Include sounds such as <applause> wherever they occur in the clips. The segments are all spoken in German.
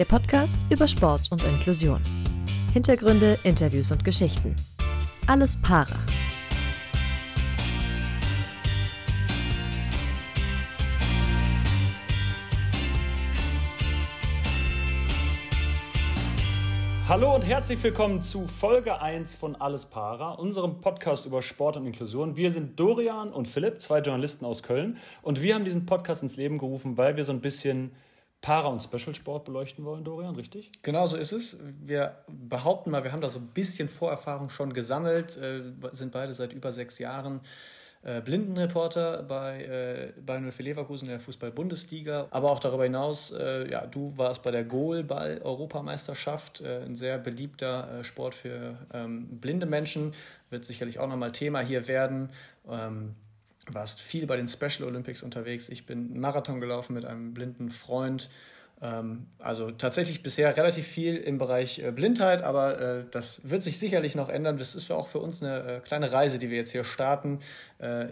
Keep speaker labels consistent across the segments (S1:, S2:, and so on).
S1: Der Podcast über Sport und Inklusion. Hintergründe, Interviews und Geschichten. Alles para.
S2: Hallo und herzlich willkommen zu Folge 1 von Alles Para, unserem Podcast über Sport und Inklusion. Wir sind Dorian und Philipp, zwei Journalisten aus Köln. Und wir haben diesen Podcast ins Leben gerufen, weil wir so ein bisschen Para- und Special-Sport beleuchten wollen, Dorian, richtig?
S3: Genau so ist es. Wir behaupten mal, wir haben da so ein bisschen Vorerfahrung schon gesammelt, äh, sind beide seit über sechs Jahren äh, Blindenreporter bei äh, Bayern für Leverkusen in der Fußball-Bundesliga. Aber auch darüber hinaus, äh, ja, du warst bei der Goalball-Europameisterschaft, äh, ein sehr beliebter äh, Sport für ähm, blinde Menschen. Wird sicherlich auch nochmal Thema hier werden. Ähm, warst viel bei den Special Olympics unterwegs. Ich bin Marathon gelaufen mit einem blinden Freund. Ähm, also tatsächlich bisher relativ viel im Bereich äh, Blindheit, aber äh, das wird sich sicherlich noch ändern. Das ist auch für uns eine äh, kleine Reise, die wir jetzt hier starten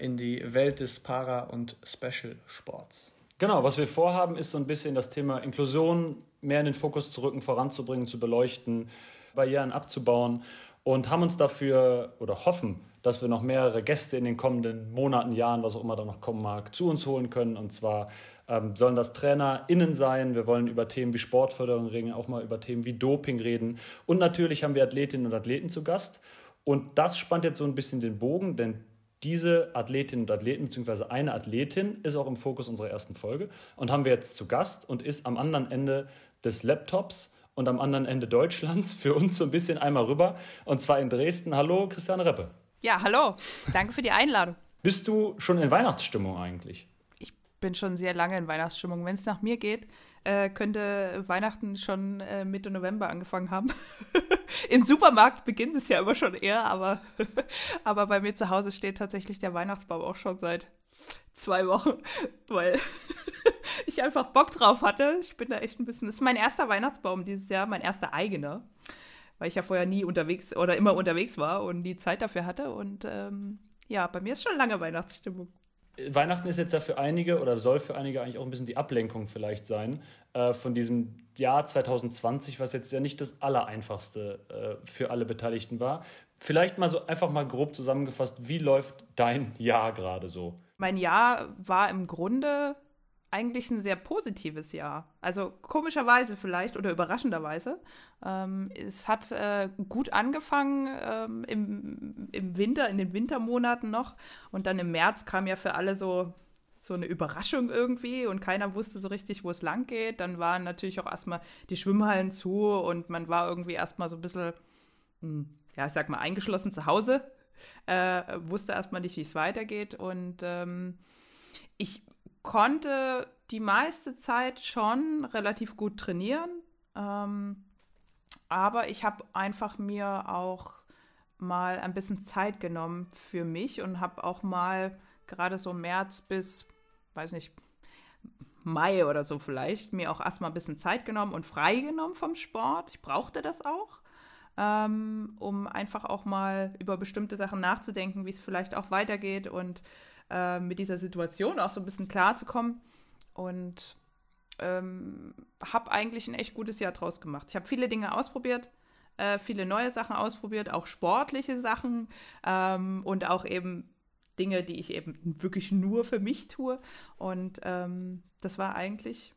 S3: in die Welt des Para- und Special-Sports.
S2: Genau, was wir vorhaben, ist so ein bisschen das Thema Inklusion mehr in den Fokus zu rücken, voranzubringen, zu beleuchten, Barrieren abzubauen und haben uns dafür oder hoffen, dass wir noch mehrere Gäste in den kommenden Monaten, Jahren, was auch immer da noch kommen mag, zu uns holen können. Und zwar ähm, sollen das TrainerInnen sein. Wir wollen über Themen wie Sportförderung reden, auch mal über Themen wie Doping reden. Und natürlich haben wir Athletinnen und Athleten zu Gast. Und das spannt jetzt so ein bisschen den Bogen, denn diese Athletinnen und Athleten, beziehungsweise eine Athletin, ist auch im Fokus unserer ersten Folge und haben wir jetzt zu Gast und ist am anderen Ende des Laptops und am anderen Ende Deutschlands <laughs> für uns so ein bisschen einmal rüber und zwar in Dresden. Hallo, Christiane Reppe.
S4: Ja, hallo. Danke für die Einladung.
S2: Bist du schon in Weihnachtsstimmung eigentlich?
S4: bin schon sehr lange in Weihnachtsstimmung. Wenn es nach mir geht, äh, könnte Weihnachten schon äh, Mitte November angefangen haben. <laughs> Im Supermarkt beginnt es ja immer schon eher, aber, <laughs> aber bei mir zu Hause steht tatsächlich der Weihnachtsbaum auch schon seit zwei Wochen, <laughs> weil ich einfach Bock drauf hatte. Ich bin da echt ein bisschen. Das ist mein erster Weihnachtsbaum dieses Jahr, mein erster eigener, weil ich ja vorher nie unterwegs oder immer unterwegs war und nie Zeit dafür hatte. Und ähm, ja, bei mir ist schon lange Weihnachtsstimmung.
S2: Weihnachten ist jetzt ja für einige oder soll für einige eigentlich auch ein bisschen die Ablenkung vielleicht sein äh, von diesem Jahr 2020, was jetzt ja nicht das Allereinfachste äh, für alle Beteiligten war. Vielleicht mal so einfach mal grob zusammengefasst, wie läuft dein Jahr gerade so?
S4: Mein Jahr war im Grunde eigentlich ein sehr positives Jahr. Also komischerweise vielleicht oder überraschenderweise. Ähm, es hat äh, gut angefangen ähm, im, im Winter, in den Wintermonaten noch. Und dann im März kam ja für alle so, so eine Überraschung irgendwie und keiner wusste so richtig, wo es lang geht. Dann waren natürlich auch erstmal die Schwimmhallen zu und man war irgendwie erstmal so ein bisschen, hm, ja, ich sag mal, eingeschlossen zu Hause. Äh, wusste erstmal nicht, wie es weitergeht. Und ähm, ich konnte die meiste Zeit schon relativ gut trainieren. Ähm, aber ich habe einfach mir auch mal ein bisschen Zeit genommen für mich und habe auch mal gerade so März bis, weiß nicht, Mai oder so vielleicht, mir auch erstmal ein bisschen Zeit genommen und freigenommen vom Sport. Ich brauchte das auch, ähm, um einfach auch mal über bestimmte Sachen nachzudenken, wie es vielleicht auch weitergeht und äh, mit dieser Situation auch so ein bisschen klarzukommen. Und ähm, habe eigentlich ein echt gutes Jahr draus gemacht. Ich habe viele Dinge ausprobiert, äh, viele neue Sachen ausprobiert, auch sportliche Sachen ähm, und auch eben Dinge, die ich eben wirklich nur für mich tue. Und ähm, das war eigentlich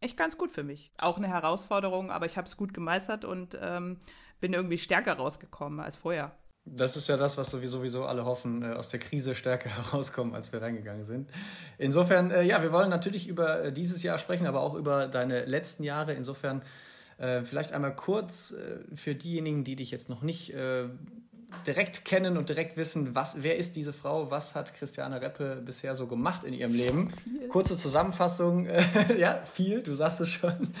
S4: echt ganz gut für mich. Auch eine Herausforderung, aber ich habe es gut gemeistert und ähm, bin irgendwie stärker rausgekommen als vorher.
S3: Das ist ja das, was sowieso alle hoffen, äh, aus der Krise stärker <laughs> herauskommen, als wir reingegangen sind. Insofern, äh, ja, wir wollen natürlich über äh, dieses Jahr sprechen, aber auch über deine letzten Jahre. Insofern vielleicht einmal kurz für diejenigen, die dich jetzt noch nicht direkt kennen und direkt wissen, was, wer ist diese Frau, was hat Christiane Reppe bisher so gemacht in ihrem Leben. Viel. Kurze Zusammenfassung, äh, <laughs> ja, viel, du sagst es schon.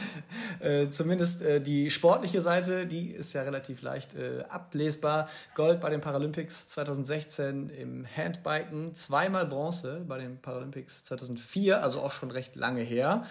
S3: Äh, zumindest äh, die sportliche Seite, die ist ja relativ leicht äh, ablesbar. Gold bei den Paralympics 2016 im Handbiken, zweimal Bronze bei den Paralympics 2004, also auch schon recht lange her.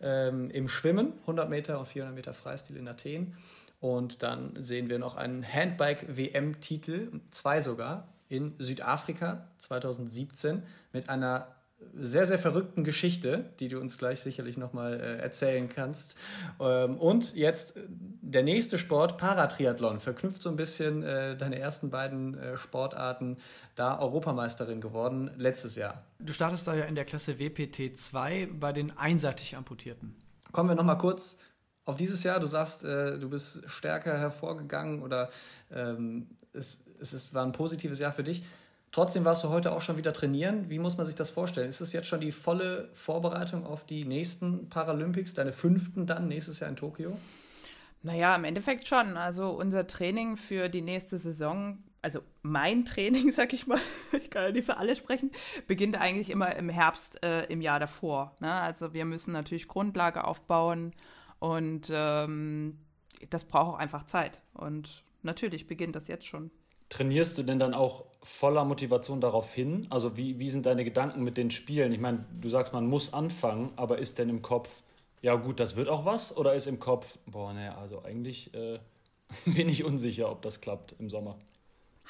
S3: Ähm, Im Schwimmen, 100 Meter und 400 Meter Freistil in Athen. Und dann sehen wir noch einen Handbike-WM-Titel, zwei sogar, in Südafrika 2017 mit einer sehr, sehr verrückten Geschichte, die du uns gleich sicherlich nochmal äh, erzählen kannst. Ähm, und jetzt äh, der nächste Sport, Paratriathlon, verknüpft so ein bisschen äh, deine ersten beiden äh, Sportarten, da Europameisterin geworden letztes Jahr.
S5: Du startest da ja in der Klasse WPT 2 bei den einseitig Amputierten.
S3: Kommen wir nochmal kurz auf dieses Jahr. Du sagst, äh, du bist stärker hervorgegangen oder ähm, es, es ist, war ein positives Jahr für dich. Trotzdem warst du heute auch schon wieder trainieren. Wie muss man sich das vorstellen? Ist es jetzt schon die volle Vorbereitung auf die nächsten Paralympics, deine fünften dann nächstes Jahr in Tokio?
S4: Naja, im Endeffekt schon. Also unser Training für die nächste Saison, also mein Training, <laughs> sag ich mal, <laughs> ich kann ja nicht für alle sprechen, beginnt eigentlich immer im Herbst äh, im Jahr davor. Ne? Also wir müssen natürlich Grundlage aufbauen und ähm, das braucht auch einfach Zeit. Und natürlich beginnt das jetzt schon.
S2: Trainierst du denn dann auch voller Motivation darauf hin? Also wie, wie sind deine Gedanken mit den Spielen? Ich meine, du sagst, man muss anfangen, aber ist denn im Kopf, ja gut, das wird auch was? Oder ist im Kopf, boah, naja, also eigentlich äh, <laughs> bin ich unsicher, ob das klappt im Sommer?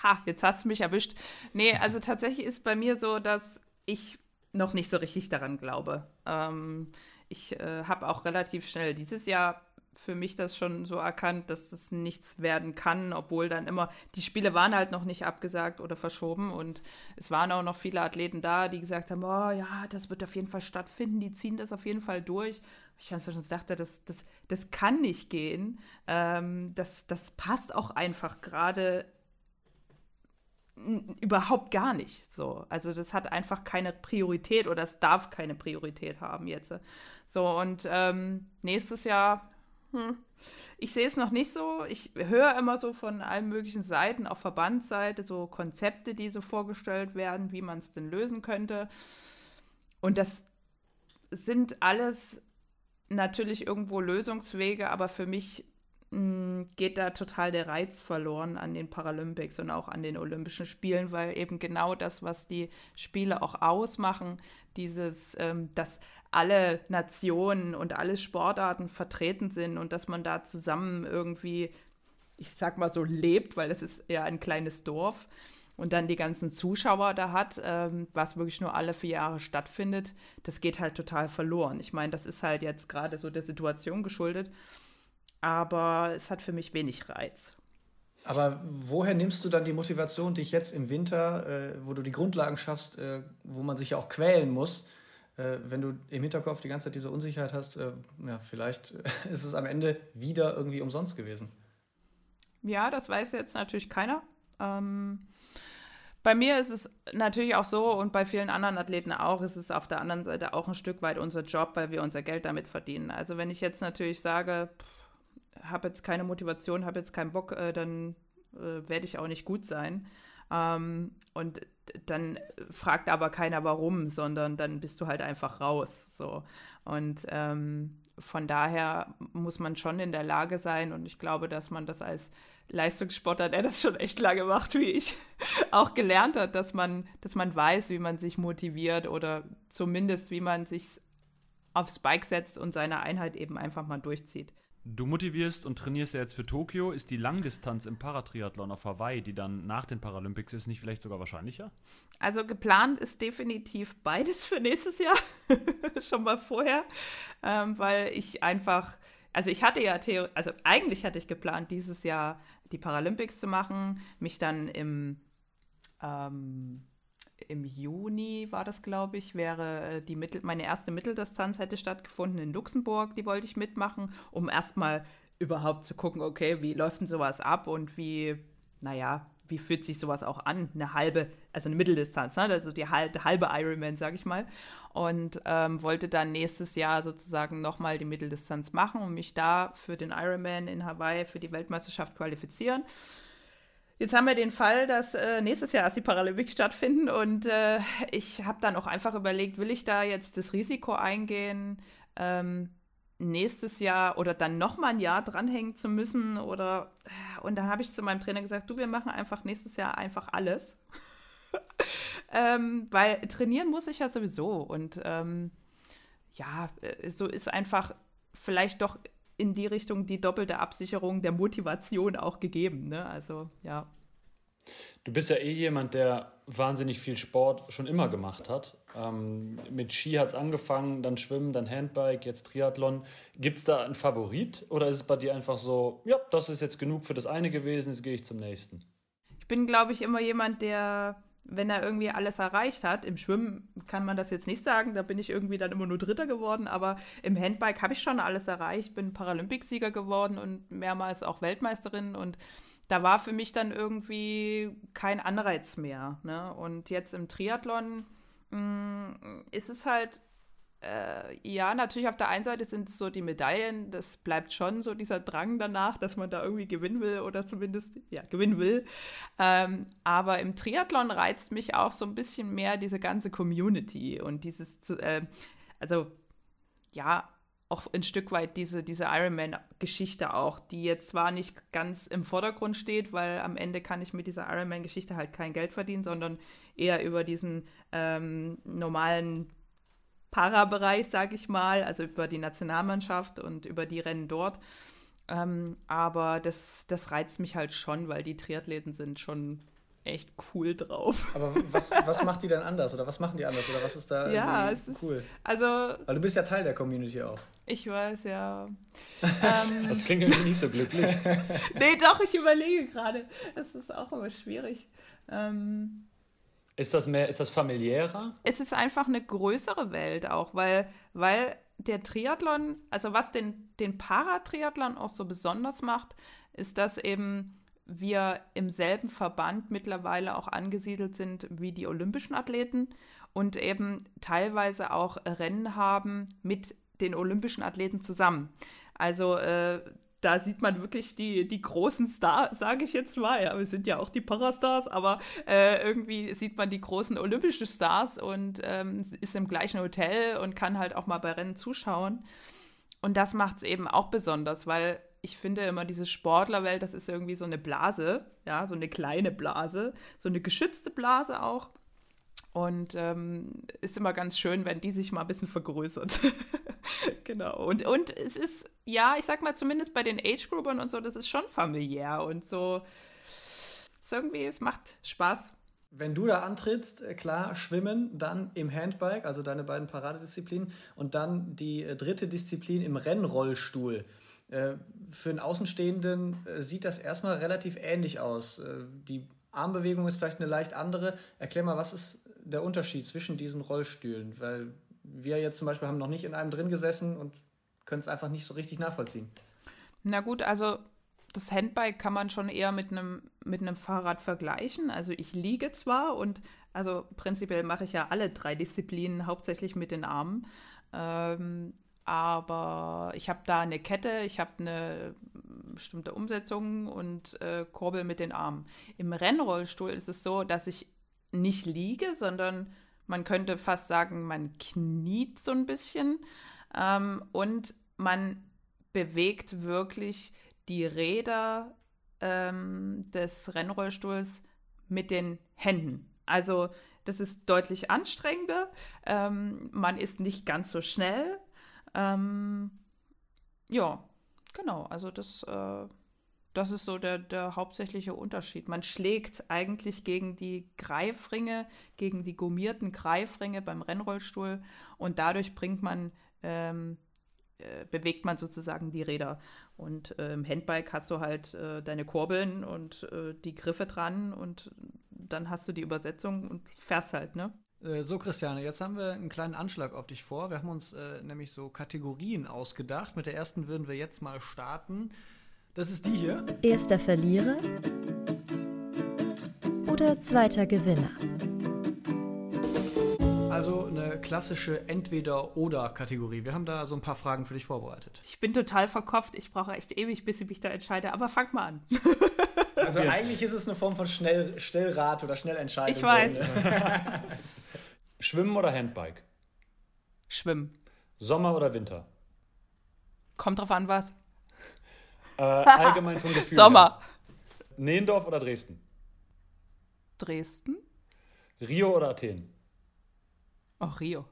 S4: Ha, jetzt hast du mich erwischt. Nee, also tatsächlich ist bei mir so, dass ich noch nicht so richtig daran glaube. Ähm, ich äh, habe auch relativ schnell dieses Jahr für mich das schon so erkannt, dass es nichts werden kann, obwohl dann immer, die Spiele waren halt noch nicht abgesagt oder verschoben und es waren auch noch viele Athleten da, die gesagt haben, oh ja, das wird auf jeden Fall stattfinden, die ziehen das auf jeden Fall durch. Ich schon dachte, das, das, das kann nicht gehen. Ähm, das, das passt auch einfach gerade überhaupt gar nicht so. Also das hat einfach keine Priorität oder es darf keine Priorität haben jetzt. So und ähm, nächstes Jahr hm. Ich sehe es noch nicht so. Ich höre immer so von allen möglichen Seiten, auf Verbandsseite, so Konzepte, die so vorgestellt werden, wie man es denn lösen könnte. Und das sind alles natürlich irgendwo Lösungswege, aber für mich hm, geht da total der Reiz verloren an den Paralympics und auch an den Olympischen Spielen, weil eben genau das, was die Spiele auch ausmachen, dieses, ähm, dass alle Nationen und alle Sportarten vertreten sind und dass man da zusammen irgendwie, ich sag mal so, lebt, weil das ist ja ein kleines Dorf und dann die ganzen Zuschauer da hat, ähm, was wirklich nur alle vier Jahre stattfindet, das geht halt total verloren. Ich meine, das ist halt jetzt gerade so der Situation geschuldet aber es hat für mich wenig Reiz.
S3: Aber woher nimmst du dann die Motivation, dich jetzt im Winter, äh, wo du die Grundlagen schaffst, äh, wo man sich ja auch quälen muss, äh, wenn du im Hinterkopf die ganze Zeit diese Unsicherheit hast, äh, ja, vielleicht <laughs> ist es am Ende wieder irgendwie umsonst gewesen.
S4: Ja, das weiß jetzt natürlich keiner. Ähm, bei mir ist es natürlich auch so und bei vielen anderen Athleten auch, ist es auf der anderen Seite auch ein Stück weit unser Job, weil wir unser Geld damit verdienen. Also wenn ich jetzt natürlich sage, pff, habe jetzt keine Motivation, habe jetzt keinen Bock, äh, dann äh, werde ich auch nicht gut sein. Ähm, und dann fragt aber keiner warum, sondern dann bist du halt einfach raus. So. Und ähm, von daher muss man schon in der Lage sein, und ich glaube, dass man das als Leistungssportler, der das schon echt lange macht, wie ich, <laughs> auch gelernt hat, dass man, dass man weiß, wie man sich motiviert oder zumindest, wie man sich aufs Bike setzt und seine Einheit eben einfach mal durchzieht.
S2: Du motivierst und trainierst ja jetzt für Tokio. Ist die Langdistanz im Paratriathlon auf Hawaii, die dann nach den Paralympics ist, nicht vielleicht sogar wahrscheinlicher?
S4: Also geplant ist definitiv beides für nächstes Jahr. <laughs> Schon mal vorher. Ähm, weil ich einfach, also ich hatte ja, Theor also eigentlich hatte ich geplant, dieses Jahr die Paralympics zu machen, mich dann im ähm, im Juni war das, glaube ich, wäre äh, die Mittel, meine erste Mitteldistanz hätte stattgefunden in Luxemburg, die wollte ich mitmachen, um erstmal überhaupt zu gucken, okay, wie läuft denn sowas ab und wie, naja, wie fühlt sich sowas auch an? Eine halbe, also eine Mitteldistanz, ne? also die halbe, halbe Ironman, sage ich mal. Und ähm, wollte dann nächstes Jahr sozusagen nochmal die Mitteldistanz machen und mich da für den Ironman in Hawaii für die Weltmeisterschaft qualifizieren. Jetzt haben wir den Fall, dass äh, nächstes Jahr erst die Paralympics stattfinden und äh, ich habe dann auch einfach überlegt, will ich da jetzt das Risiko eingehen, ähm, nächstes Jahr oder dann nochmal ein Jahr dranhängen zu müssen oder und dann habe ich zu meinem Trainer gesagt, du, wir machen einfach nächstes Jahr einfach alles. <laughs> ähm, weil trainieren muss ich ja sowieso und ähm, ja, äh, so ist einfach vielleicht doch in die Richtung die doppelte Absicherung der Motivation auch gegeben. Ne? Also ja.
S2: Du bist ja eh jemand, der wahnsinnig viel Sport schon immer gemacht hat. Ähm, mit Ski hat es angefangen, dann Schwimmen, dann Handbike, jetzt Triathlon. Gibt es da einen Favorit oder ist es bei dir einfach so, ja, das ist jetzt genug für das eine gewesen, jetzt gehe ich zum nächsten?
S4: Ich bin, glaube ich, immer jemand, der, wenn er irgendwie alles erreicht hat, im Schwimmen kann man das jetzt nicht sagen, da bin ich irgendwie dann immer nur Dritter geworden, aber im Handbike habe ich schon alles erreicht, bin Paralympicsieger geworden und mehrmals auch Weltmeisterin und da war für mich dann irgendwie kein Anreiz mehr. Ne? Und jetzt im Triathlon mh, mm, ist es halt, äh, ja, natürlich auf der einen Seite sind es so die Medaillen, das bleibt schon so dieser Drang danach, dass man da irgendwie gewinnen will oder zumindest, ja, gewinnen will. Ähm, aber im Triathlon reizt mich auch so ein bisschen mehr diese ganze Community und dieses, äh, also, ja, auch ein Stück weit diese, diese Ironman-Geschichte auch, die jetzt zwar nicht ganz im Vordergrund steht, weil am Ende kann ich mit dieser Ironman-Geschichte halt kein Geld verdienen, sondern eher über diesen ähm, normalen Para-Bereich, sage ich mal, also über die Nationalmannschaft und über die Rennen dort. Ähm, aber das, das reizt mich halt schon, weil die Triathleten sind schon echt cool drauf.
S3: Aber was, was macht die denn anders oder was machen die anders oder was ist da
S4: ja, es ist, cool? Also,
S3: Weil du bist ja Teil der Community auch.
S4: Ich weiß, ja. <laughs>
S2: ähm, das klingt irgendwie nicht so glücklich. <laughs>
S4: nee, doch, ich überlege gerade. Es ist auch immer schwierig. Ähm,
S2: ist das mehr, ist das familiärer?
S4: Es ist einfach eine größere Welt auch, weil, weil der Triathlon, also was den, den Paratriathlon auch so besonders macht, ist, dass eben wir im selben Verband mittlerweile auch angesiedelt sind wie die olympischen Athleten und eben teilweise auch Rennen haben mit den olympischen Athleten zusammen. Also äh, da sieht man wirklich die, die großen Stars, sage ich jetzt mal. Ja, wir sind ja auch die Parastars, aber äh, irgendwie sieht man die großen olympischen Stars und ähm, ist im gleichen Hotel und kann halt auch mal bei Rennen zuschauen. Und das macht es eben auch besonders, weil ich finde immer diese Sportlerwelt, das ist irgendwie so eine Blase, ja, so eine kleine Blase, so eine geschützte Blase auch. Und ähm, ist immer ganz schön, wenn die sich mal ein bisschen vergrößert. <laughs> genau. Und, und es ist, ja, ich sag mal, zumindest bei den Age-Groupern und so, das ist schon familiär und so. Ist irgendwie, es macht Spaß.
S3: Wenn du da antrittst, äh, klar, schwimmen, dann im Handbike, also deine beiden Paradedisziplinen, und dann die äh, dritte Disziplin im Rennrollstuhl. Äh, für einen Außenstehenden sieht das erstmal relativ ähnlich aus. Die Armbewegung ist vielleicht eine leicht andere. Erklär mal, was ist der Unterschied zwischen diesen Rollstühlen? Weil wir jetzt zum Beispiel haben noch nicht in einem drin gesessen und können es einfach nicht so richtig nachvollziehen.
S4: Na gut, also das Handbike kann man schon eher mit einem mit einem Fahrrad vergleichen. Also ich liege zwar und also prinzipiell mache ich ja alle drei Disziplinen hauptsächlich mit den Armen. Ähm, aber ich habe da eine Kette, ich habe eine bestimmte Umsetzung und äh, Kurbel mit den Armen. Im Rennrollstuhl ist es so, dass ich nicht liege, sondern man könnte fast sagen, man kniet so ein bisschen ähm, und man bewegt wirklich die Räder ähm, des Rennrollstuhls mit den Händen. Also das ist deutlich anstrengender. Ähm, man ist nicht ganz so schnell. Ähm, ja, genau. Also das äh, das ist so der, der hauptsächliche Unterschied. Man schlägt eigentlich gegen die Greifringe, gegen die gummierten Greifringe beim Rennrollstuhl und dadurch bringt man, ähm, äh, bewegt man sozusagen die Räder. Und äh, im Handbike hast du halt äh, deine Kurbeln und äh, die Griffe dran und dann hast du die Übersetzung und fährst halt, ne?
S5: Äh, so, Christiane, jetzt haben wir einen kleinen Anschlag auf dich vor. Wir haben uns äh, nämlich so Kategorien ausgedacht. Mit der ersten würden wir jetzt mal starten. Das ist die hier.
S1: Erster Verlierer oder zweiter Gewinner?
S5: Also eine klassische Entweder-Oder-Kategorie. Wir haben da so ein paar Fragen für dich vorbereitet.
S4: Ich bin total verkopft. Ich brauche echt ewig, bis ich mich da entscheide. Aber fang mal an. <laughs>
S3: Also Jetzt. eigentlich ist es eine Form von Schnell Schnellrat oder Schnellentscheidung.
S4: Ich weiß. <laughs>
S2: Schwimmen oder Handbike?
S4: Schwimmen.
S2: Sommer oder Winter?
S4: Kommt drauf an, was.
S2: Äh, <laughs> allgemein vom Gefühl.
S4: Sommer.
S2: Her. Nehendorf oder Dresden?
S4: Dresden.
S2: Rio oder Athen?
S4: Auch Rio.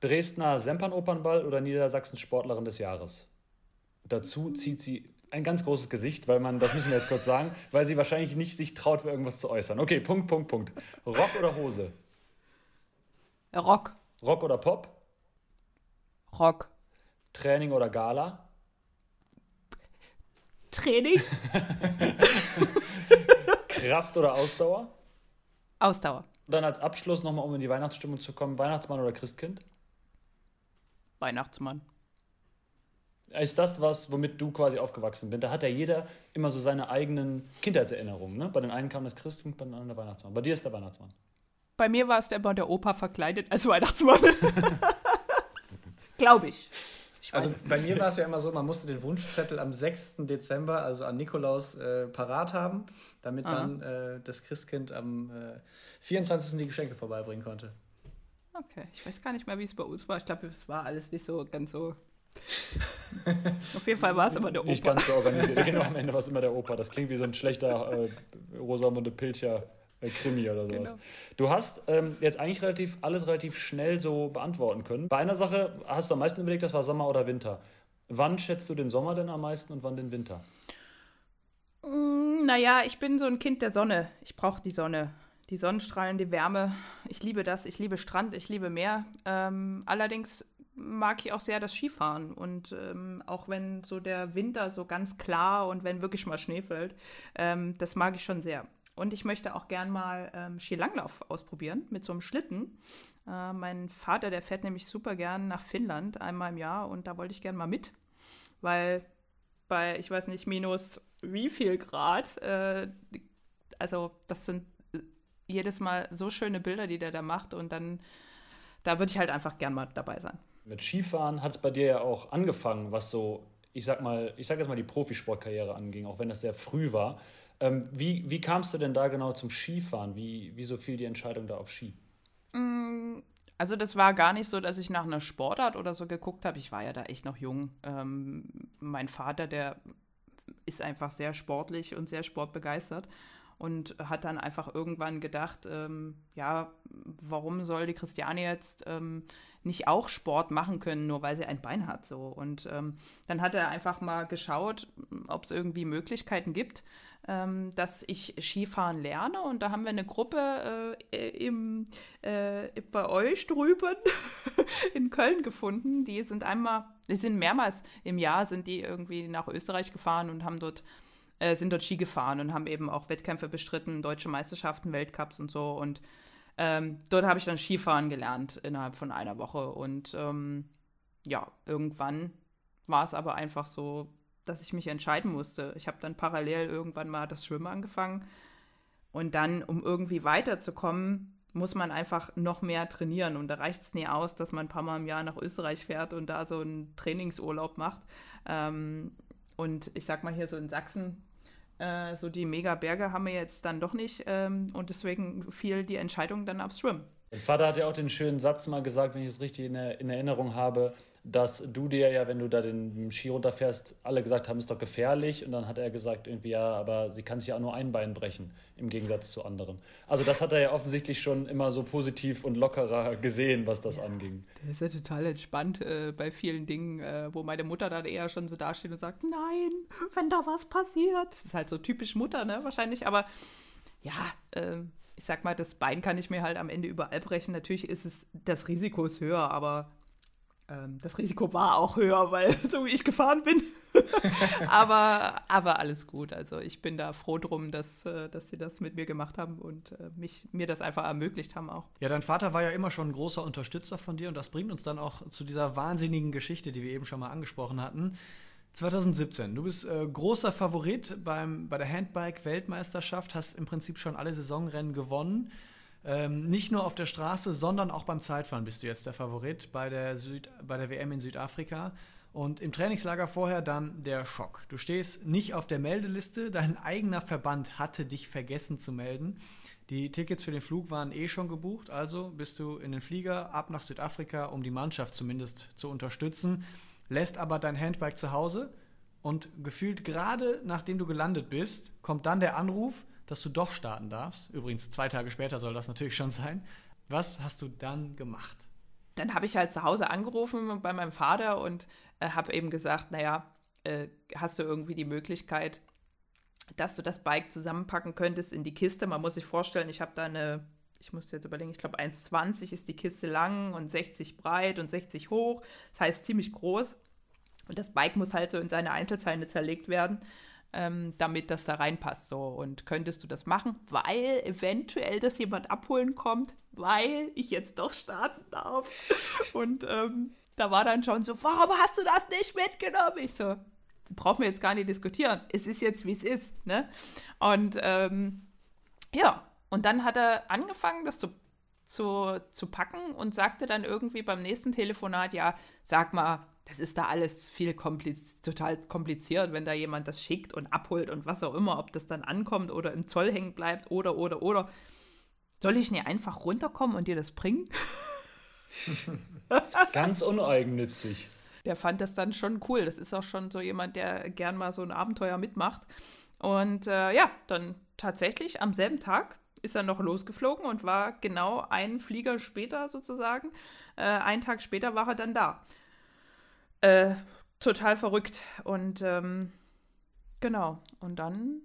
S2: Dresdner Sempernopernball oder Niedersachsens Sportlerin des Jahres? Dazu zieht sie ein ganz großes Gesicht, weil man, das müssen wir jetzt kurz sagen, weil sie wahrscheinlich nicht sich traut, für irgendwas zu äußern. Okay, Punkt, Punkt, Punkt. Rock oder Hose?
S4: Rock.
S2: Rock oder Pop?
S4: Rock.
S2: Training oder Gala?
S4: Training. <laughs>
S2: Kraft oder Ausdauer?
S4: Ausdauer.
S2: Dann als Abschluss nochmal, um in die Weihnachtsstimmung zu kommen, Weihnachtsmann oder Christkind?
S4: Weihnachtsmann.
S2: Ist das was, womit du quasi aufgewachsen bist? Da hat ja jeder immer so seine eigenen Kindheitserinnerungen. Ne? Bei den einen kam das Christkind, bei den anderen der Weihnachtsmann. Bei dir ist der Weihnachtsmann.
S4: Bei mir war es immer der Opa verkleidet als Weihnachtsmann. <laughs> Glaube ich.
S3: Ich also bei mir <laughs> war es ja immer so, man musste den Wunschzettel am 6. Dezember, also an Nikolaus, äh, parat haben, damit Aha. dann äh, das Christkind am äh, 24. die Geschenke vorbeibringen konnte.
S4: Okay, ich weiß gar nicht mehr, wie es bei uns war. Ich glaube, es war alles nicht so ganz so. <laughs> Auf jeden Fall war es immer der Opa.
S2: Nicht ganz so organisiert. genau, am Ende war es immer der Opa. Das klingt wie so ein schlechter äh, Rosamunde Pilcher äh, Krimi oder sowas. Genau. Du hast ähm, jetzt eigentlich relativ alles relativ schnell so beantworten können. Bei einer Sache hast du am meisten überlegt, das war Sommer oder Winter. Wann schätzt du den Sommer denn am meisten und wann den Winter?
S4: Mm, naja, ich bin so ein Kind der Sonne. Ich brauche die Sonne. Die Sonnenstrahlen, die Wärme. Ich liebe das. Ich liebe Strand, ich liebe Meer. Ähm, allerdings mag ich auch sehr das Skifahren. Und ähm, auch wenn so der Winter so ganz klar und wenn wirklich mal Schnee fällt, ähm, das mag ich schon sehr. Und ich möchte auch gern mal ähm, Skilanglauf ausprobieren mit so einem Schlitten. Äh, mein Vater, der fährt nämlich super gern nach Finnland einmal im Jahr und da wollte ich gern mal mit, weil bei, ich weiß nicht, minus wie viel Grad, äh, also das sind äh, jedes Mal so schöne Bilder, die der da macht und dann, da würde ich halt einfach gern mal dabei sein.
S2: Mit Skifahren hat es bei dir ja auch angefangen, was so, ich sag mal, ich sag jetzt mal die Profisportkarriere anging, auch wenn das sehr früh war. Ähm, wie, wie kamst du denn da genau zum Skifahren? Wie, wieso fiel die Entscheidung da auf Ski?
S4: Mm, also das war gar nicht so, dass ich nach einer Sportart oder so geguckt habe. Ich war ja da echt noch jung. Ähm, mein Vater, der ist einfach sehr sportlich und sehr sportbegeistert und hat dann einfach irgendwann gedacht, ähm, ja, warum soll die Christiane jetzt ähm, nicht auch Sport machen können, nur weil sie ein Bein hat so. Und ähm, dann hat er einfach mal geschaut, ob es irgendwie Möglichkeiten gibt ähm, dass ich Skifahren lerne. Und da haben wir eine Gruppe äh, im, äh, bei euch drüben <laughs> in Köln gefunden. Die sind einmal, die sind mehrmals im Jahr, sind die irgendwie nach Österreich gefahren und haben dort äh, sind dort Ski gefahren und haben eben auch Wettkämpfe bestritten, deutsche Meisterschaften, Weltcups und so. Und ähm, dort habe ich dann Skifahren gelernt innerhalb von einer Woche. Und ähm, ja, irgendwann war es aber einfach so, dass ich mich entscheiden musste. Ich habe dann parallel irgendwann mal das Schwimmen angefangen. Und dann, um irgendwie weiterzukommen, muss man einfach noch mehr trainieren. Und da reicht es nie aus, dass man ein paar Mal im Jahr nach Österreich fährt und da so einen Trainingsurlaub macht. Ähm, und ich sag mal hier so in Sachsen, äh, so die Megaberge haben wir jetzt dann doch nicht. Ähm, und deswegen fiel die Entscheidung dann aufs Schwimmen.
S2: Mein Vater hat ja auch den schönen Satz mal gesagt, wenn ich es richtig in, in Erinnerung habe, dass du dir ja, wenn du da den Ski runterfährst, alle gesagt haben, ist doch gefährlich. Und dann hat er gesagt, irgendwie, ja, aber sie kann sich ja auch nur ein Bein brechen, im Gegensatz zu anderen. Also das hat er ja offensichtlich schon immer so positiv und lockerer gesehen, was das ja, anging.
S4: Der ist ja total entspannt äh, bei vielen Dingen, äh, wo meine Mutter dann eher schon so dasteht und sagt, nein, wenn da was passiert. Das ist halt so typisch Mutter, ne, wahrscheinlich. Aber ja, äh, ich sag mal, das Bein kann ich mir halt am Ende überall brechen. Natürlich ist es, das Risiko ist höher, aber ähm, das Risiko war auch höher, weil <laughs> so wie ich gefahren bin. <laughs> aber, aber alles gut. Also ich bin da froh drum, dass, äh, dass sie das mit mir gemacht haben und äh, mich, mir das einfach ermöglicht haben auch.
S5: Ja, dein Vater war ja immer schon ein großer Unterstützer von dir und das bringt uns dann auch zu dieser wahnsinnigen Geschichte, die wir eben schon mal angesprochen hatten. 2017, du bist äh, großer Favorit beim, bei der Handbike-Weltmeisterschaft, hast im Prinzip schon alle Saisonrennen gewonnen. Ähm, nicht nur auf der Straße, sondern auch beim Zeitfahren bist du jetzt der Favorit bei der, Süd, bei der WM in Südafrika. Und im Trainingslager vorher dann der Schock. Du stehst nicht auf der Meldeliste, dein eigener Verband hatte dich vergessen zu melden. Die Tickets für den Flug waren eh schon gebucht, also bist du in den Flieger ab nach Südafrika, um die Mannschaft zumindest zu unterstützen, lässt aber dein Handbike zu Hause und gefühlt gerade nachdem du gelandet bist, kommt dann der Anruf, dass du doch starten darfst. Übrigens, zwei Tage später soll das natürlich schon sein. Was hast du dann gemacht?
S4: Dann habe ich halt zu Hause angerufen bei meinem Vater und äh, habe eben gesagt, naja, äh, hast du irgendwie die Möglichkeit, dass du das Bike zusammenpacken könntest in die Kiste. Man muss sich vorstellen, ich habe da eine, ich muss jetzt überlegen, ich glaube 1,20 ist die Kiste lang und 60 breit und 60 hoch. Das heißt ziemlich groß. Und das Bike muss halt so in seine Einzelteile zerlegt werden, ähm, damit das da reinpasst. So. Und könntest du das machen, weil eventuell das jemand abholen kommt, weil ich jetzt doch starten darf. Und ähm, da war dann schon so, warum hast du das nicht mitgenommen? Ich so, brauchen wir jetzt gar nicht diskutieren. Es ist jetzt, wie es ist. Ne? Und ähm, ja, und dann hat er angefangen, das zu, zu, zu packen und sagte dann irgendwie beim nächsten Telefonat, ja, sag mal, das ist da alles viel kompliz total kompliziert, wenn da jemand das schickt und abholt und was auch immer, ob das dann ankommt oder im Zoll hängen bleibt oder, oder, oder. Soll ich nicht einfach runterkommen und dir das bringen? <laughs>
S2: Ganz uneigennützig.
S4: Der fand das dann schon cool. Das ist auch schon so jemand, der gern mal so ein Abenteuer mitmacht. Und äh, ja, dann tatsächlich am selben Tag ist er noch losgeflogen und war genau einen Flieger später sozusagen. Äh, einen Tag später war er dann da. Äh, total verrückt. Und ähm, genau. Und dann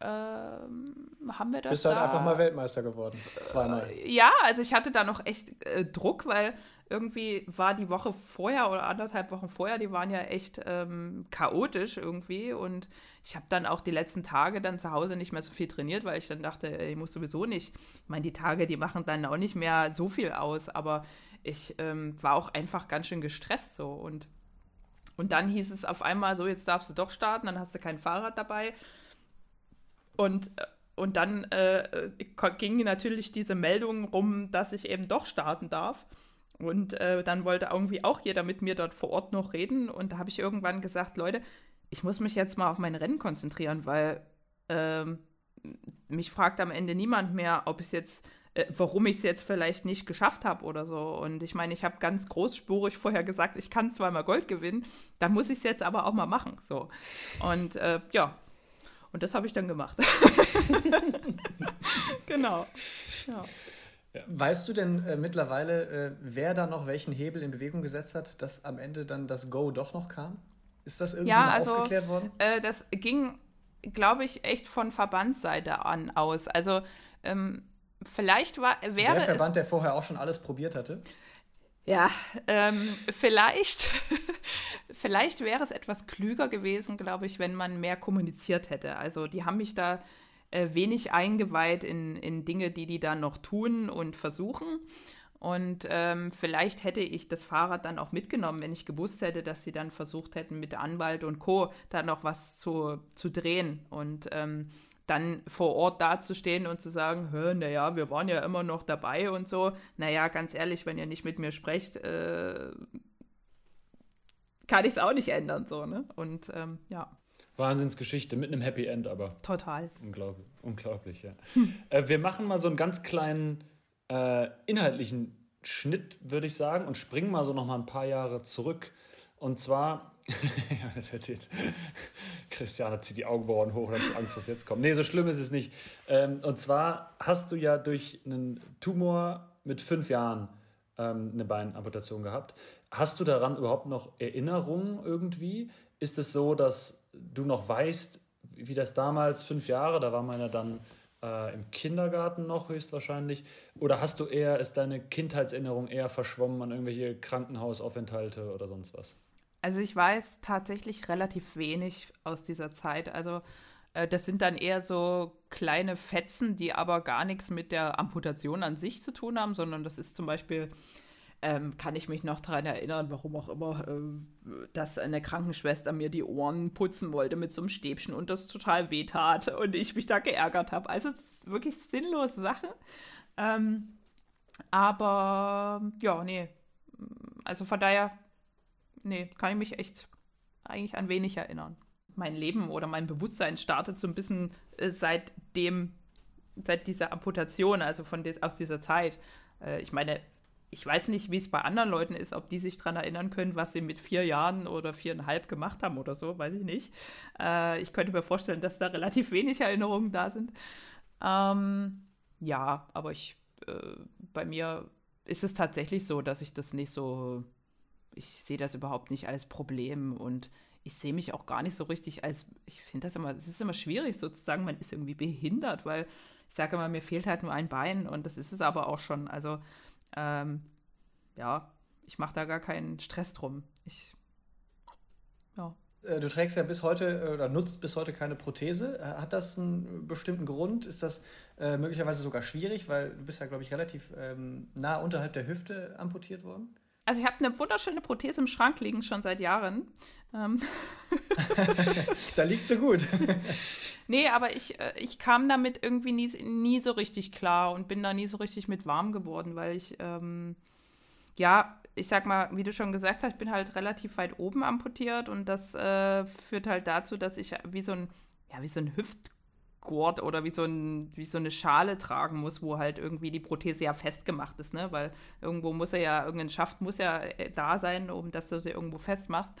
S4: ähm, haben wir das.
S3: Bist halt da, halt einfach mal Weltmeister geworden. Zweimal.
S4: Äh, ja, also ich hatte da noch echt äh, Druck, weil irgendwie war die Woche vorher oder anderthalb Wochen vorher, die waren ja echt ähm, chaotisch irgendwie. Und ich habe dann auch die letzten Tage dann zu Hause nicht mehr so viel trainiert, weil ich dann dachte, ich muss sowieso nicht. Ich meine, die Tage, die machen dann auch nicht mehr so viel aus, aber ich ähm, war auch einfach ganz schön gestresst so. Und, und dann hieß es auf einmal so, jetzt darfst du doch starten, dann hast du kein Fahrrad dabei. Und, und dann äh, ging natürlich diese Meldung rum, dass ich eben doch starten darf. Und äh, dann wollte irgendwie auch jeder mit mir dort vor Ort noch reden. Und da habe ich irgendwann gesagt, Leute, ich muss mich jetzt mal auf mein Rennen konzentrieren, weil ähm, mich fragt am Ende niemand mehr, ob es jetzt, äh, warum ich es jetzt vielleicht nicht geschafft habe oder so. Und ich meine, ich habe ganz großspurig vorher gesagt, ich kann zweimal Gold gewinnen, dann muss ich es jetzt aber auch mal machen. So. Und äh, ja, und das habe ich dann gemacht. <laughs> <laughs> genau. Ja.
S3: Ja. Weißt du denn äh, mittlerweile, äh, wer da noch welchen Hebel in Bewegung gesetzt hat, dass am Ende dann das Go doch noch kam? Ist das irgendwie
S4: ja,
S3: mal
S4: also,
S3: aufgeklärt worden?
S4: Äh, das ging, glaube ich, echt von Verbandsseite an aus. Also ähm, vielleicht war, wäre
S3: Der Verband,
S4: es,
S3: der vorher auch schon alles probiert hatte?
S4: Ja, ähm, vielleicht, <laughs> vielleicht wäre es etwas klüger gewesen, glaube ich, wenn man mehr kommuniziert hätte. Also die haben mich da äh, wenig eingeweiht in, in Dinge, die die da noch tun und versuchen. Und ähm, vielleicht hätte ich das Fahrrad dann auch mitgenommen, wenn ich gewusst hätte, dass sie dann versucht hätten, mit Anwalt und Co. da noch was zu, zu drehen. Und ähm, dann vor Ort dazustehen und zu sagen, naja, wir waren ja immer noch dabei und so. Naja, ganz ehrlich, wenn ihr nicht mit mir sprecht, äh, kann ich es auch nicht ändern, so, ne? Und ähm, ja.
S2: Wahnsinnsgeschichte mit einem Happy End, aber.
S4: Total.
S2: Unglaublich, unglaublich ja. Hm. <laughs> Äh, wir machen mal so einen ganz kleinen äh, inhaltlichen Schnitt, würde ich sagen, und springen mal so noch mal ein paar Jahre zurück. Und zwar <laughs> ja, das hört jetzt. <laughs> Christiane zieht die Augenbrauen hoch und hat Angst, was jetzt kommt. Nee, so schlimm ist es nicht. Ähm, und zwar hast du ja durch einen Tumor mit fünf Jahren ähm, eine Beinamputation gehabt. Hast du daran überhaupt noch Erinnerungen irgendwie? Ist es so, dass du noch weißt, wie das damals, fünf Jahre, da war man ja dann äh, im Kindergarten noch höchstwahrscheinlich? Oder hast du eher, ist deine Kindheitserinnerung eher verschwommen an irgendwelche Krankenhausaufenthalte oder sonst was?
S4: Also ich weiß tatsächlich relativ wenig aus dieser Zeit. Also äh, das sind dann eher so kleine Fetzen, die aber gar nichts mit der Amputation an sich zu tun haben, sondern das ist zum Beispiel, ähm, kann ich mich noch daran erinnern, warum auch immer, äh, dass eine Krankenschwester mir die Ohren putzen wollte mit so einem Stäbchen und das total wehtat und ich mich da geärgert habe. Also wirklich sinnlose Sache. Ähm, aber ja, nee. Also von daher nee, kann ich mich echt eigentlich an wenig erinnern. Mein Leben oder mein Bewusstsein startet so ein bisschen äh, seit dem, seit dieser Amputation, also von des, aus dieser Zeit. Äh, ich meine, ich weiß nicht, wie es bei anderen Leuten ist, ob die sich daran erinnern können, was sie mit vier Jahren oder viereinhalb gemacht haben oder so, weiß ich nicht. Äh, ich könnte mir vorstellen, dass da relativ wenig Erinnerungen da sind. Ähm, ja, aber ich, bei mir ist es tatsächlich so, dass ich das nicht so ich sehe das überhaupt nicht als Problem und ich sehe mich auch gar nicht so richtig als, ich finde das immer, es ist immer schwierig sozusagen, man ist irgendwie behindert, weil ich sage immer, mir fehlt halt nur ein Bein und das ist es aber auch schon. Also, ähm, ja, ich mache da gar keinen Stress drum. Ich,
S3: ja. Äh, du trägst ja bis heute äh, oder nutzt bis heute keine Prothese. Äh, hat das einen bestimmten Grund? Ist das äh, möglicherweise sogar schwierig, weil du bist ja, glaube ich, relativ ähm, nah unterhalb der Hüfte amputiert worden?
S4: Also ich habe eine wunderschöne Prothese im Schrank liegen, schon seit Jahren. Ähm. <laughs>
S3: da liegt sie gut. <laughs>
S4: nee, aber ich, äh, ich kam damit irgendwie nie, nie so richtig klar und bin da nie so richtig mit warm geworden, weil ich, ähm, ja, ich sag mal, wie du schon gesagt hast, ich bin halt relativ weit oben amputiert und das äh, führt halt dazu, dass ich wie so ein, ja, wie so ein Hüft Gurt oder wie so, ein, wie so eine Schale tragen muss, wo halt irgendwie die Prothese ja festgemacht ist, ne? Weil irgendwo muss er ja, irgendein Schaft muss ja äh, da sein, um dass du sie irgendwo festmachst.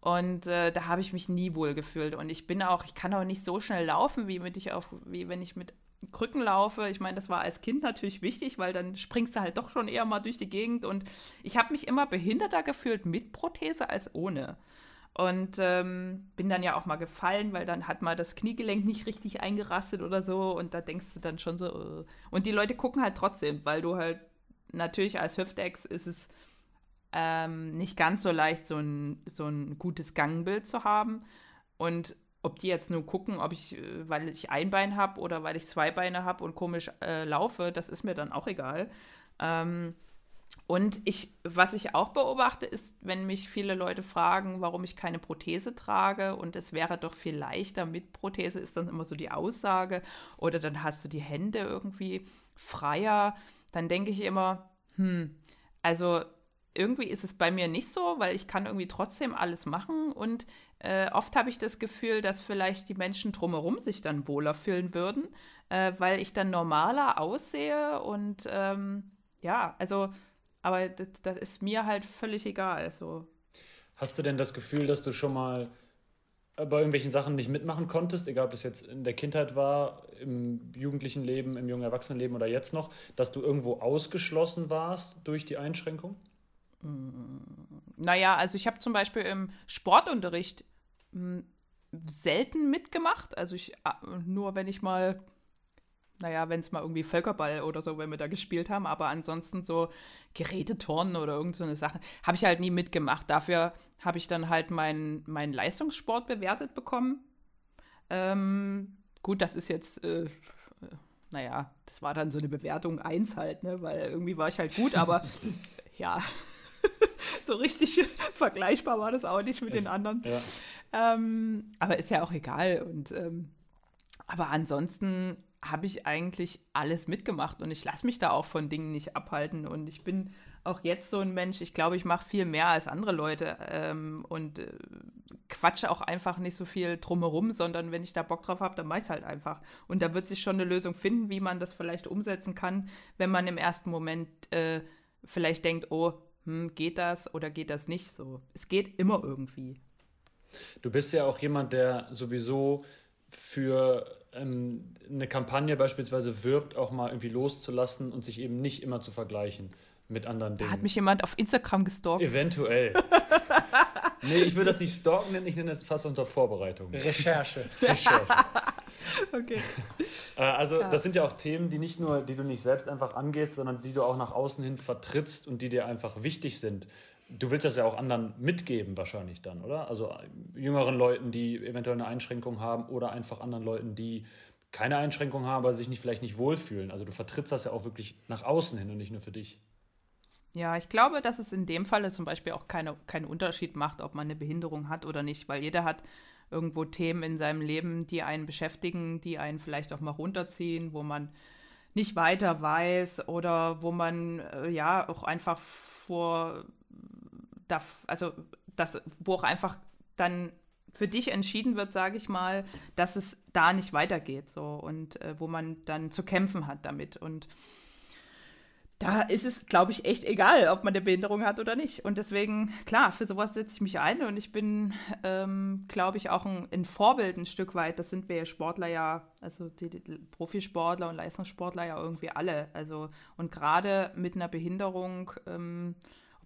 S4: Und äh, da habe ich mich nie wohl gefühlt. Und ich bin auch, ich kann auch nicht so schnell laufen, wie, mit ich auf, wie wenn ich mit Krücken laufe. Ich meine, das war als Kind natürlich wichtig, weil dann springst du halt doch schon eher mal durch die Gegend. Und ich habe mich immer behinderter gefühlt mit Prothese als ohne. Und ähm, bin dann ja auch mal gefallen, weil dann hat mal das Kniegelenk nicht richtig eingerastet oder so. Und da denkst du dann schon so. Uh. Und die Leute gucken halt trotzdem, weil du halt natürlich als Hüftex ist es ähm, nicht ganz so leicht, so ein, so ein gutes Gangbild zu haben. Und ob die jetzt nur gucken, ob ich, äh, weil ich ein Bein habe oder weil ich zwei Beine habe und komisch äh, laufe, das ist mir dann auch egal. Ähm, und ich, was ich auch beobachte, ist, wenn mich viele Leute fragen, warum ich keine Prothese trage und es wäre doch viel leichter mit Prothese, ist dann immer so die Aussage. Oder dann hast du die Hände irgendwie freier. Dann denke ich immer, hm, also irgendwie ist es bei mir nicht so, weil ich kann irgendwie trotzdem alles machen und äh, oft habe ich das Gefühl, dass vielleicht die Menschen drumherum sich dann wohler fühlen würden, äh, weil ich dann normaler aussehe und ähm, ja, also aber das, das ist mir halt völlig egal. So.
S2: Hast du denn das Gefühl, dass du schon mal bei irgendwelchen Sachen nicht mitmachen konntest, egal ob das jetzt in der Kindheit war, im jugendlichen Leben, im jungen Erwachsenenleben oder jetzt noch, dass du irgendwo ausgeschlossen warst durch die Einschränkung?
S4: Mm, naja, also ich habe zum Beispiel im Sportunterricht mm, selten mitgemacht. Also ich ah, nur, wenn ich mal naja, wenn es mal irgendwie Völkerball oder so, wenn wir da gespielt haben, aber ansonsten so Geräteturnen oder irgend so eine Sache, habe ich halt nie mitgemacht. Dafür habe ich dann halt meinen mein Leistungssport bewertet bekommen. Ähm, gut, das ist jetzt, äh, äh naja, das war dann so eine Bewertung 1 halt, ne, weil irgendwie war ich halt gut, aber <laughs> ja. <laughs> so richtig vergleichbar war das auch nicht mit es, den anderen. Ja. Ähm, aber ist ja auch egal. Und ähm, aber ansonsten habe ich eigentlich alles mitgemacht und ich lasse mich da auch von Dingen nicht abhalten. Und ich bin auch jetzt so ein Mensch, ich glaube, ich mache viel mehr als andere Leute ähm, und äh, quatsche auch einfach nicht so viel drumherum, sondern wenn ich da Bock drauf habe, dann mache ich es halt einfach. Und da wird sich schon eine Lösung finden, wie man das vielleicht umsetzen kann, wenn man im ersten Moment äh, vielleicht denkt, oh, hm, geht das oder geht das nicht so. Es geht immer irgendwie.
S2: Du bist ja auch jemand, der sowieso für ähm, eine Kampagne beispielsweise wirbt, auch mal irgendwie loszulassen und sich eben nicht immer zu vergleichen mit anderen Dingen.
S4: Da hat mich jemand auf Instagram gestalkt.
S2: Eventuell. <laughs> nee, ich will das nicht stalken nennen, ich nenne das fast unter Vorbereitung.
S3: Recherche. Recherche.
S2: okay. Äh, also, ja. das sind ja auch Themen, die nicht nur, die du nicht selbst einfach angehst, sondern die du auch nach außen hin vertrittst und die dir einfach wichtig sind. Du willst das ja auch anderen mitgeben, wahrscheinlich dann, oder? Also äh, jüngeren Leuten, die eventuell eine Einschränkung haben oder einfach anderen Leuten, die keine Einschränkung haben, aber sich nicht, vielleicht nicht wohlfühlen. Also du vertrittst das ja auch wirklich nach außen hin und nicht nur für dich.
S4: Ja, ich glaube, dass es in dem Falle zum Beispiel auch keine, keinen Unterschied macht, ob man eine Behinderung hat oder nicht, weil jeder hat irgendwo Themen in seinem Leben, die einen beschäftigen, die einen vielleicht auch mal runterziehen, wo man nicht weiter weiß oder wo man äh, ja auch einfach vor darf, also das, wo auch einfach dann für dich entschieden wird, sage ich mal, dass es da nicht weitergeht, so und äh, wo man dann zu kämpfen hat damit und da ist es, glaube ich, echt egal, ob man eine Behinderung hat oder nicht. Und deswegen, klar, für sowas setze ich mich ein und ich bin, ähm, glaube ich, auch ein, ein, Vorbild ein Stück weit. Das sind wir Sportler ja, also die, die Profisportler und Leistungssportler ja irgendwie alle. Also, und gerade mit einer Behinderung ähm,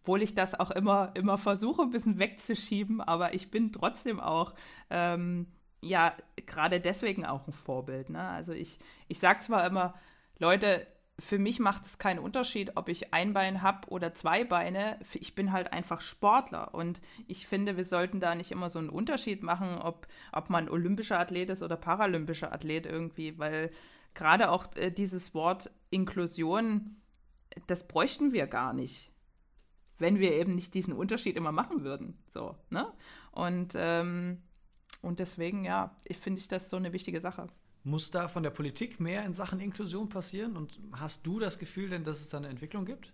S4: obwohl ich das auch immer, immer versuche, ein bisschen wegzuschieben, aber ich bin trotzdem auch, ähm, ja, gerade deswegen auch ein Vorbild. Ne? Also ich, ich sage zwar immer, Leute, für mich macht es keinen Unterschied, ob ich ein Bein habe oder zwei Beine. Ich bin halt einfach Sportler und ich finde, wir sollten da nicht immer so einen Unterschied machen, ob, ob man olympischer Athlet ist oder paralympischer Athlet irgendwie, weil gerade auch äh, dieses Wort Inklusion, das bräuchten wir gar nicht, wenn wir eben nicht diesen Unterschied immer machen würden. So, ne? Und, ähm, und deswegen, ja, ich finde ich das so eine wichtige Sache.
S5: Muss da von der Politik mehr in Sachen Inklusion passieren? Und hast du das Gefühl denn, dass es da eine Entwicklung gibt?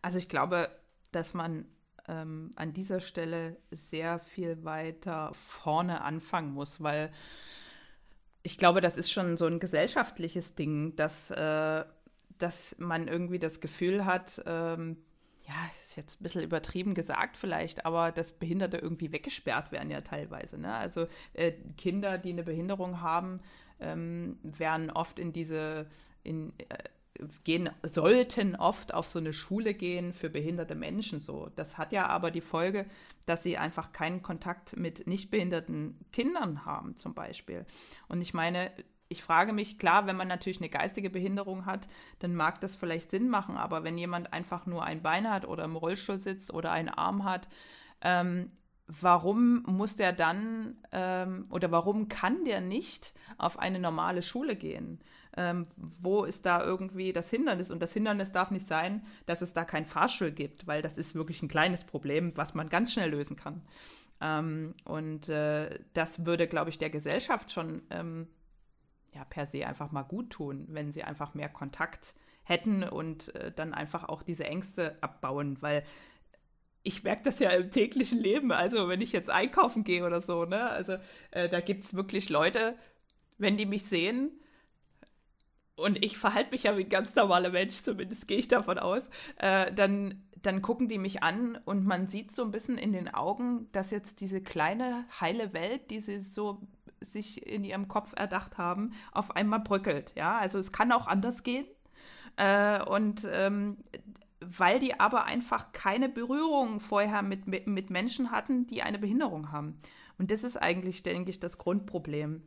S4: Also ich glaube, dass man ähm, an dieser Stelle sehr viel weiter vorne anfangen muss, weil ich glaube, das ist schon so ein gesellschaftliches Ding, dass, äh, dass man irgendwie das Gefühl hat, ähm, ja, ist jetzt ein bisschen übertrieben gesagt vielleicht, aber dass Behinderte irgendwie weggesperrt werden ja teilweise. Ne? Also äh, Kinder, die eine Behinderung haben, ähm, werden oft in diese, in, äh, gehen, sollten oft auf so eine Schule gehen für behinderte Menschen so. Das hat ja aber die Folge, dass sie einfach keinen Kontakt mit nicht behinderten Kindern haben, zum Beispiel. Und ich meine, ich frage mich, klar, wenn man natürlich eine geistige Behinderung hat, dann mag das vielleicht Sinn machen, aber wenn jemand einfach nur ein Bein hat oder im Rollstuhl sitzt oder einen Arm hat, ähm, warum muss der dann ähm, oder warum kann der nicht auf eine normale Schule gehen? Ähm, wo ist da irgendwie das Hindernis? Und das Hindernis darf nicht sein, dass es da kein Fahrstuhl gibt, weil das ist wirklich ein kleines Problem, was man ganz schnell lösen kann. Ähm, und äh, das würde, glaube ich, der Gesellschaft schon ähm, ja, per se einfach mal gut tun, wenn sie einfach mehr Kontakt hätten und äh, dann einfach auch diese Ängste abbauen, weil ich merke das ja im täglichen Leben, also wenn ich jetzt einkaufen gehe oder so, ne? Also äh, da gibt es wirklich Leute, wenn die mich sehen, und ich verhalte mich ja wie ein ganz normaler Mensch, zumindest gehe ich davon aus, äh, dann, dann gucken die mich an und man sieht so ein bisschen in den Augen, dass jetzt diese kleine, heile Welt, die sie so sich in ihrem Kopf erdacht haben, auf einmal bröckelt. Ja, also es kann auch anders gehen. Äh, und ähm, weil die aber einfach keine Berührung vorher mit, mit, Menschen hatten, die eine Behinderung haben. Und das ist eigentlich, denke ich, das Grundproblem.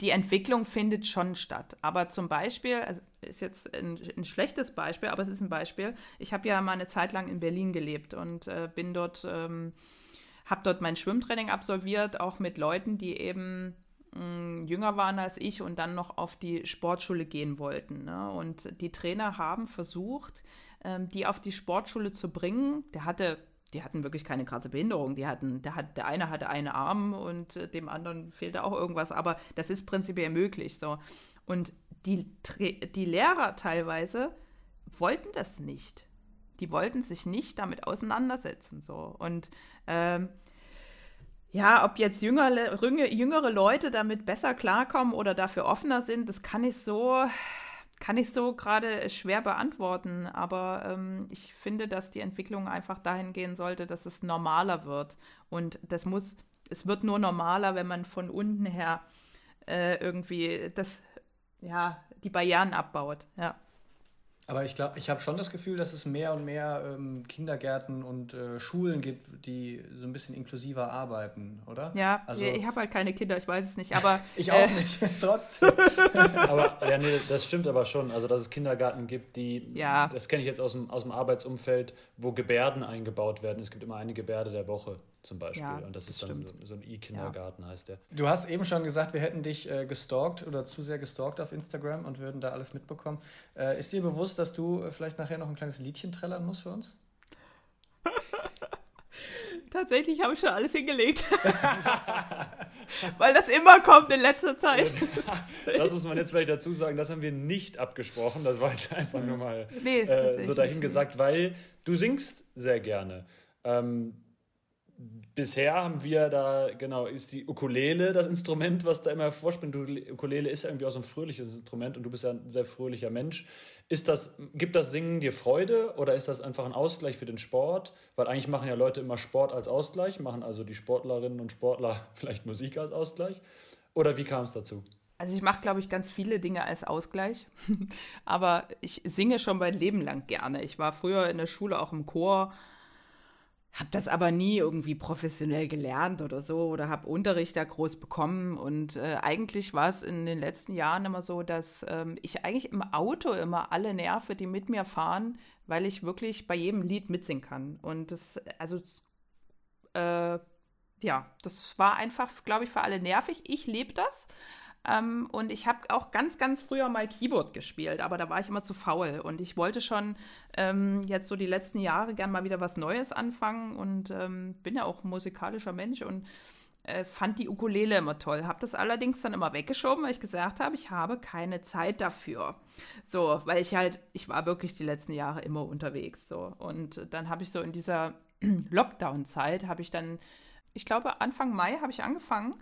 S4: Die Entwicklung findet schon statt. Aber zum Beispiel, also ist jetzt ein, ein schlechtes Beispiel, aber es ist ein Beispiel. Ich habe ja mal eine Zeit lang in Berlin gelebt und äh, bin dort, ähm, habe dort mein Schwimmtraining absolviert, auch mit Leuten, die eben mm, jünger waren als ich und dann noch auf die Sportschule gehen wollten. Ne? Und die Trainer haben versucht, ähm, die auf die Sportschule zu bringen. Der hatte, die hatten wirklich keine krasse Behinderung. Die hatten, der, hat, der eine hatte einen Arm und äh, dem anderen fehlte auch irgendwas, aber das ist prinzipiell möglich. So. Und die, die Lehrer teilweise wollten das nicht. Die wollten sich nicht damit auseinandersetzen. So. Und ähm, ja, ob jetzt jüngere, jüngere Leute damit besser klarkommen oder dafür offener sind, das kann ich so kann ich so gerade schwer beantworten, aber ähm, ich finde, dass die Entwicklung einfach dahin gehen sollte, dass es normaler wird. Und das muss, es wird nur normaler, wenn man von unten her äh, irgendwie das, ja, die Barrieren abbaut. Ja.
S3: Aber ich glaube, ich habe schon das Gefühl, dass es mehr und mehr ähm, Kindergärten und äh, Schulen gibt, die so ein bisschen inklusiver arbeiten, oder?
S4: Ja, also, ich habe halt keine Kinder, ich weiß es nicht, aber. <laughs>
S3: ich auch äh, nicht, <laughs> trotzdem. <laughs>
S2: aber ja, nee, das stimmt aber schon. Also, dass es Kindergärten gibt, die,
S4: ja.
S2: das kenne ich jetzt aus dem, aus dem Arbeitsumfeld, wo Gebärden eingebaut werden. Es gibt immer eine Gebärde der Woche zum Beispiel. Ja, und das, das ist dann so, so, ein E-Kindergarten, ja. heißt der.
S3: Du hast eben schon gesagt, wir hätten dich äh, gestalkt oder zu sehr gestalkt auf Instagram und würden da alles mitbekommen. Äh, ist dir bewusst, dass du äh, vielleicht nachher noch ein kleines Liedchen trällern musst für uns? <laughs>
S4: Tatsächlich habe ich schon alles hingelegt. <laughs> Weil das immer kommt in letzter Zeit. <laughs>
S2: das muss man jetzt vielleicht dazu sagen, das haben wir nicht abgesprochen. Das war jetzt einfach nur mal nee, äh, so dahingesagt, weil du singst sehr gerne. Ähm, bisher haben wir da, genau, ist die Ukulele das Instrument, was da immer vorspringt. Die Ukulele ist irgendwie auch so ein fröhliches Instrument und du bist ja ein sehr fröhlicher Mensch. Ist das, gibt das Singen dir Freude oder ist das einfach ein Ausgleich für den Sport? Weil eigentlich machen ja Leute immer Sport als Ausgleich, machen also die Sportlerinnen und Sportler <laughs> vielleicht Musik als Ausgleich. Oder wie kam es dazu?
S4: Also ich mache, glaube ich, ganz viele Dinge als Ausgleich. <laughs> Aber ich singe schon mein Leben lang gerne. Ich war früher in der Schule auch im Chor habe das aber nie irgendwie professionell gelernt oder so oder habe Unterricht da groß bekommen. Und äh, eigentlich war es in den letzten Jahren immer so, dass ähm, ich eigentlich im Auto immer alle nerve, die mit mir fahren, weil ich wirklich bei jedem Lied mitsingen kann. Und das, also, äh, ja, das war einfach, glaube ich, für alle nervig. Ich lebe das. Ähm, und ich habe auch ganz, ganz früher mal Keyboard gespielt, aber da war ich immer zu faul. Und ich wollte schon ähm, jetzt so die letzten Jahre gern mal wieder was Neues anfangen und ähm, bin ja auch ein musikalischer Mensch und äh, fand die Ukulele immer toll. Habe das allerdings dann immer weggeschoben, weil ich gesagt habe, ich habe keine Zeit dafür. So, weil ich halt, ich war wirklich die letzten Jahre immer unterwegs. So. Und dann habe ich so in dieser <clears throat> Lockdown-Zeit, habe ich dann, ich glaube, Anfang Mai habe ich angefangen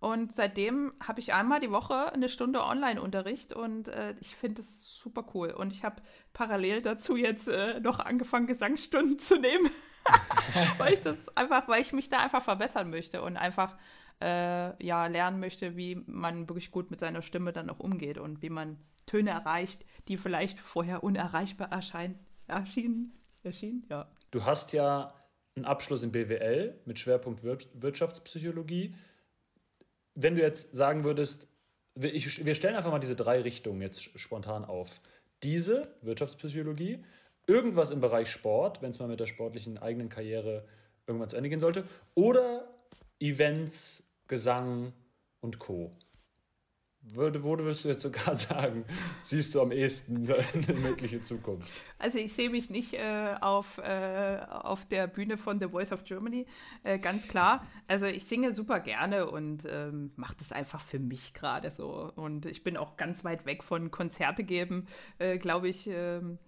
S4: und seitdem habe ich einmal die Woche eine Stunde Online-Unterricht und äh, ich finde es super cool. Und ich habe parallel dazu jetzt äh, noch angefangen, Gesangsstunden zu nehmen, <laughs> weil ich das einfach, weil ich mich da einfach verbessern möchte und einfach äh, ja lernen möchte, wie man wirklich gut mit seiner Stimme dann auch umgeht und wie man Töne erreicht, die vielleicht vorher unerreichbar erscheinen, erschienen, erschienen, ja.
S2: Du hast ja einen Abschluss in BWL mit Schwerpunkt Wir Wirtschaftspsychologie wenn du jetzt sagen würdest, ich, wir stellen einfach mal diese drei Richtungen jetzt spontan auf. Diese, Wirtschaftspsychologie, irgendwas im Bereich Sport, wenn es mal mit der sportlichen eigenen Karriere irgendwann zu Ende gehen sollte, oder Events, Gesang und Co. Würde, wo würdest du jetzt sogar <laughs> sagen, siehst du am ehesten <laughs> eine mögliche Zukunft?
S4: Also ich sehe mich nicht äh, auf, äh, auf der Bühne von The Voice of Germany, äh, ganz klar. Also ich singe super gerne und ähm, mache das einfach für mich gerade so. Und ich bin auch ganz weit weg von Konzerte geben, äh, glaube ich. Ähm,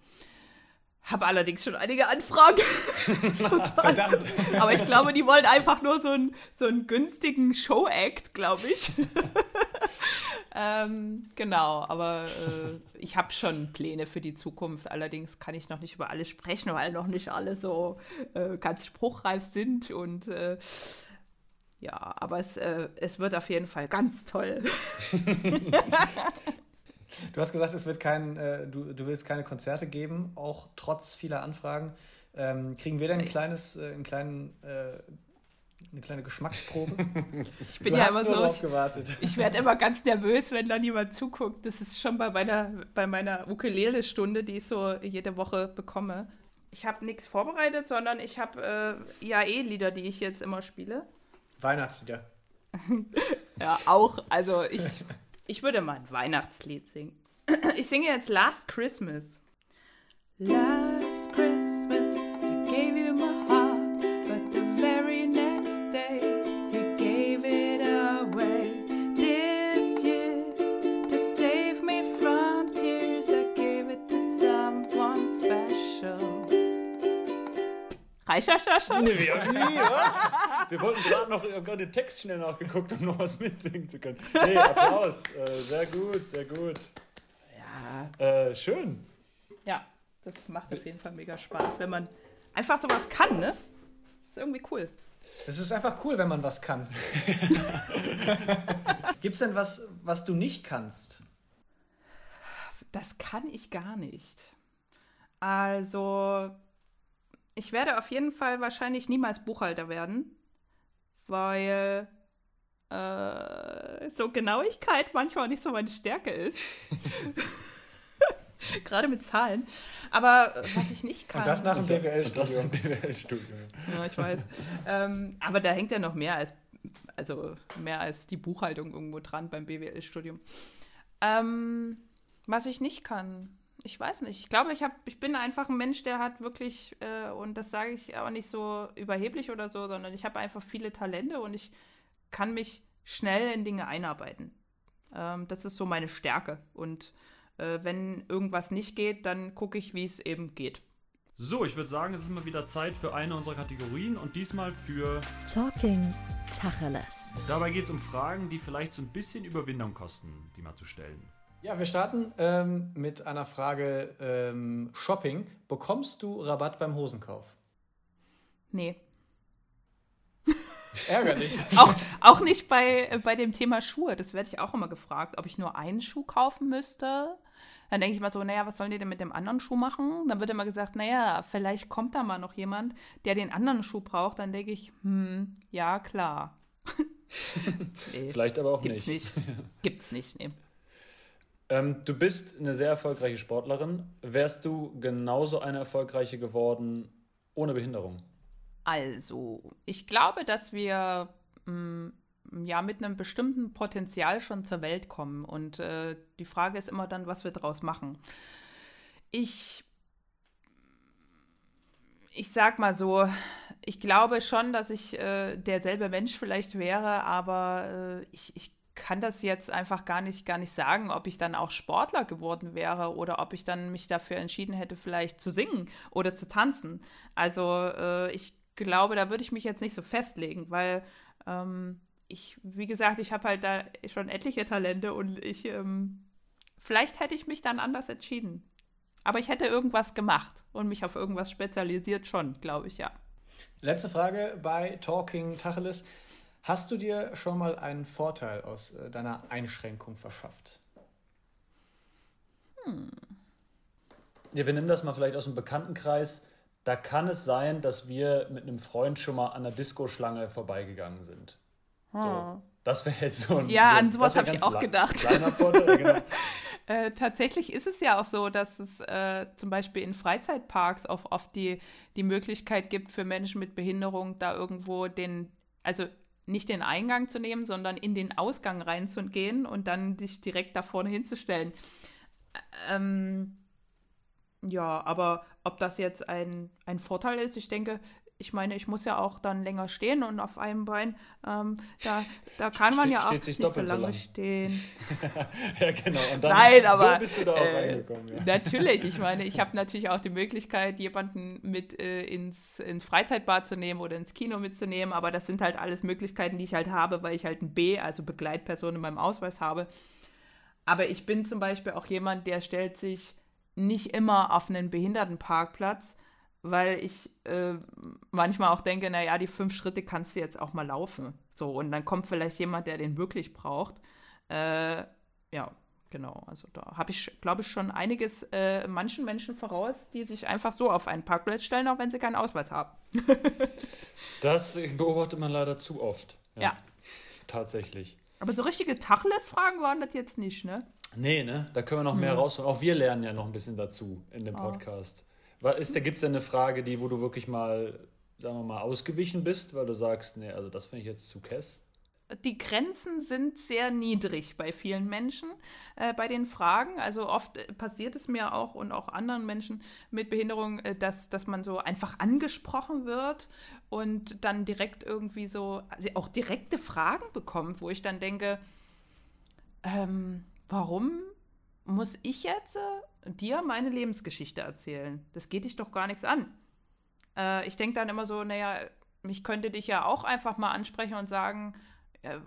S4: habe allerdings schon einige Anfragen. <laughs> Verdammt. Aber ich glaube, die wollen einfach nur so einen, so einen günstigen Show-Act, glaube ich. Ähm, genau, aber äh, ich habe schon Pläne für die Zukunft. Allerdings kann ich noch nicht über alles sprechen, weil noch nicht alle so äh, ganz spruchreif sind. Und äh, ja, aber es, äh, es wird auf jeden Fall ganz toll. <laughs>
S3: Du hast gesagt, es wird kein, äh, du, du willst keine Konzerte geben, auch trotz vieler Anfragen. Ähm, kriegen wir denn ein kleines, äh, einen kleinen, äh, eine kleine Geschmacksprobe? <laughs>
S4: Ich bin du ja immer so. Ich, gewartet. ich werde immer ganz nervös, wenn dann jemand zuguckt. Das ist schon bei meiner, bei meiner Ukulele-Stunde, die ich so jede Woche bekomme. Ich habe nichts vorbereitet, sondern ich habe äh, IAE-Lieder, die ich jetzt immer spiele.
S3: Weihnachtslieder. <laughs>
S4: ja, auch. Also ich Ich würde mal ein Weihnachtslied singen. Ich singe jetzt Last Christmas. Last Schon? Nee,
S2: wie, was? Wir wollten gerade noch oh den Text schnell nachgeguckt, um noch was mitsingen zu können. Nee, Applaus. Äh, sehr gut, sehr gut. Ja. Äh, schön.
S4: Ja, das macht auf jeden Fall mega Spaß, wenn man einfach sowas kann, ne? Das ist irgendwie cool.
S3: Es ist einfach cool, wenn man was kann. <laughs> Gibt es denn was, was du nicht kannst?
S4: Das kann ich gar nicht. Also, ich werde auf jeden Fall wahrscheinlich niemals Buchhalter werden, weil äh, so Genauigkeit manchmal nicht so meine Stärke ist. <laughs> Gerade mit Zahlen. Aber äh, was ich nicht kann.
S3: Und das nach dem BWL-Studium.
S2: BWL-Studium.
S4: ja, ich weiß. ähm, aber da hängt ja noch mehr als, also mehr als die Buchhaltung irgendwo dran beim BWL-Studium. Ähm, was ich nicht kann, ich weiß nicht. Ich glaube, ich, hab, ich bin einfach ein Mensch, der hat wirklich, äh, und das sage ich auch nicht so überheblich oder so, sondern ich habe einfach viele Talente und ich kann mich schnell in Dinge einarbeiten. Ähm, das ist so meine Stärke. Und äh, wenn irgendwas nicht geht, dann gucke ich, wie es eben geht.
S2: So, ich würde sagen, es ist mal wieder Zeit für eine unserer Kategorien und diesmal für
S1: Talking Tacheles.
S2: Dabei geht es um Fragen, die vielleicht so ein bisschen Überwindung kosten, die mal zu stellen.
S3: Ja, wir starten ähm, mit einer Frage ähm, Shopping. Bekommst du Rabatt beim Hosenkauf?
S4: Nee.
S3: Ärgerlich. <laughs>
S4: auch, auch nicht bei, bei dem Thema Schuhe. Das werde ich auch immer gefragt, ob ich nur einen Schuh kaufen müsste. Dann denke ich mal so, naja, was sollen die denn mit dem anderen Schuh machen? Dann wird immer gesagt, naja, vielleicht kommt da mal noch jemand, der den anderen Schuh braucht. Dann denke ich, hm, ja, klar. <laughs>
S2: nee, vielleicht aber auch
S4: gibt's
S2: nicht.
S4: nicht. <laughs> Gibt's nicht, nee.
S2: Ähm, du bist eine sehr erfolgreiche Sportlerin. Wärst du genauso eine erfolgreiche geworden ohne Behinderung?
S4: Also, ich glaube, dass wir mh, mm, ja mit einem bestimmten Potenzial schon zur Welt kommen. Und äh, die Frage ist immer dann, was wir daraus machen. Ich, ich sag mal so, ich glaube schon, dass ich äh, derselbe Mensch vielleicht wäre, aber äh, ich, ich kann das jetzt einfach gar nicht, gar nicht sagen, ob ich dann auch Sportler geworden wäre oder ob ich dann mich dafür entschieden hätte, vielleicht zu singen oder zu tanzen. Also äh, ich glaube, da würde ich mich jetzt nicht so festlegen, weil ähm, ich, wie gesagt, ich habe halt da schon etliche Talente und ich, ähm, vielleicht hätte ich mich dann anders entschieden. Aber ich hätte irgendwas gemacht und mich auf irgendwas spezialisiert schon, glaube ich, ja.
S3: Letzte Frage bei Talking Tacheles. Hast du dir schon mal einen Vorteil aus äh, deiner Einschränkung verschafft?
S2: Hm. Ja, wir nehmen das mal vielleicht aus dem Bekanntenkreis. Da kann es sein, dass wir mit einem Freund schon mal an der Disco-Schlange vorbeigegangen sind. So. Ah. Das wäre jetzt so ein.
S4: Ja,
S2: so,
S4: an sowas habe ich auch gedacht. Kleiner Vorteil, genau. <laughs> äh, tatsächlich ist es ja auch so, dass es äh, zum Beispiel in Freizeitparks auch oft die, die Möglichkeit gibt für Menschen mit Behinderung, da irgendwo den, also nicht den Eingang zu nehmen, sondern in den Ausgang reinzugehen und dann dich direkt da vorne hinzustellen. Ähm, ja, aber ob das jetzt ein, ein Vorteil ist, ich denke, ich meine, ich muss ja auch dann länger stehen und auf einem Bein, ähm, da, <laughs> da kann man Ste ja auch nicht so lange lang. stehen. <laughs>
S2: ja, genau. Und dann
S4: Nein, <laughs> aber,
S2: so bist du da auch äh, reingekommen. Ja.
S4: Natürlich, ich meine, ich habe natürlich auch die Möglichkeit, jemanden mit äh, ins, ins Freizeitbad zu nehmen oder ins Kino mitzunehmen, aber das sind halt alles Möglichkeiten, die ich halt habe, weil ich halt ein B, also Begleitperson in meinem Ausweis habe. Aber ich bin zum Beispiel auch jemand, der stellt sich nicht immer auf einen Behindertenparkplatz, weil ich äh, manchmal auch denke, naja, die fünf Schritte kannst du jetzt auch mal laufen. So, und dann kommt vielleicht jemand, der den wirklich braucht. Äh, ja, genau. Also da habe ich, glaube ich, schon einiges äh, manchen Menschen voraus, die sich einfach so auf einen Parkplatz stellen, auch wenn sie keinen Ausweis haben. <laughs>
S2: das beobachtet man leider zu oft.
S4: Ja. ja.
S2: Tatsächlich.
S4: Aber so richtige Tacheles-Fragen waren das jetzt nicht, ne?
S2: Nee, ne? Da können wir noch mehr hm. rausholen. Auch wir lernen ja noch ein bisschen dazu in dem Podcast. Ist, gibt es ja eine Frage, die, wo du wirklich mal, sagen wir mal, ausgewichen bist, weil du sagst, nee, also das finde ich jetzt zu kess?
S4: Die Grenzen sind sehr niedrig bei vielen Menschen äh, bei den Fragen. Also oft äh, passiert es mir auch und auch anderen Menschen mit Behinderung, äh, dass, dass man so einfach angesprochen wird und dann direkt irgendwie so, also auch direkte Fragen bekommt, wo ich dann denke, ähm, warum muss ich jetzt äh, dir meine Lebensgeschichte erzählen? Das geht dich doch gar nichts an. Äh, ich denke dann immer so, naja, ich könnte dich ja auch einfach mal ansprechen und sagen, äh,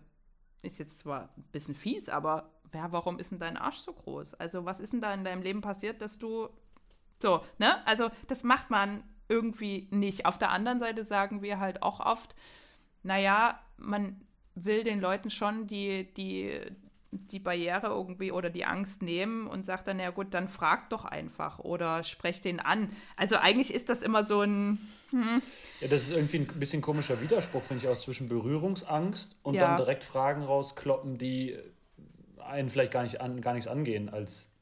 S4: ist jetzt zwar ein bisschen fies, aber ja, warum ist denn dein Arsch so groß? Also, was ist denn da in deinem Leben passiert, dass du so, ne? Also, das macht man irgendwie nicht. Auf der anderen Seite sagen wir halt auch oft, naja, man will den Leuten schon die, die, die Barriere irgendwie oder die Angst nehmen und sagt dann, ja gut, dann frag doch einfach oder sprech den an. Also eigentlich ist das immer so ein. Hm.
S2: Ja, das ist irgendwie ein bisschen komischer Widerspruch, finde ich auch, zwischen Berührungsangst und ja. dann direkt Fragen rauskloppen, die einen vielleicht gar, nicht an, gar nichts angehen als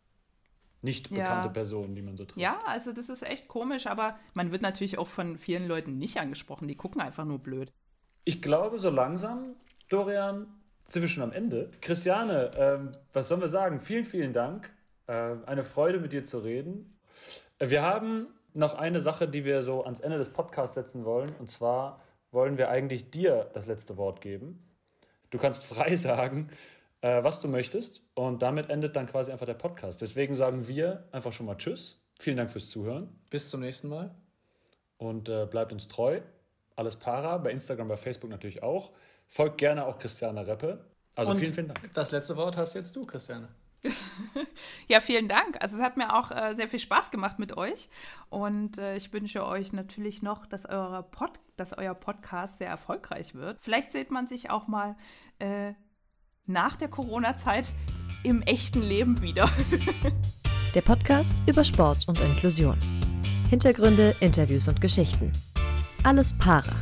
S2: nicht bekannte ja. Person, die man so trifft.
S4: Ja, also das ist echt komisch, aber man wird natürlich auch von vielen Leuten nicht angesprochen, die gucken einfach nur blöd.
S2: Ich glaube, so langsam, Dorian, sind wir schon am Ende. Christiane, ähm, was sollen wir sagen? Vielen, vielen Dank. Äh, eine Freude, mit dir zu reden. Äh, wir haben noch eine Sache, die wir so ans Ende des Podcasts setzen wollen. Und zwar wollen wir eigentlich dir das letzte Wort geben. Du kannst <laughs> frei sagen, äh, was du möchtest. Und damit endet dann quasi einfach der Podcast. Deswegen sagen wir einfach schon mal Tschüss. Vielen Dank fürs Zuhören.
S3: Bis zum nächsten Mal.
S2: Und äh, bleibt uns treu. Alles Para, bei Instagram, bei Facebook natürlich auch. Folgt gerne auch Christiane Reppe. Also Und vielen, vielen Dank.
S3: Das letzte Wort hast jetzt du, Christiane. <laughs>
S4: ja, vielen Dank. Also es hat mir auch äh, sehr viel Spaß gemacht mit euch. Und äh, ich wünsche euch natürlich noch, dass, eure Pod dass euer Podcast sehr erfolgreich wird. Vielleicht sieht man sich auch mal äh, nach der Corona-Zeit im echten Leben wieder. <laughs>
S1: Der Podcast über Sport und Inklusion. Hintergründe, Interviews und Geschichten. Alles Para.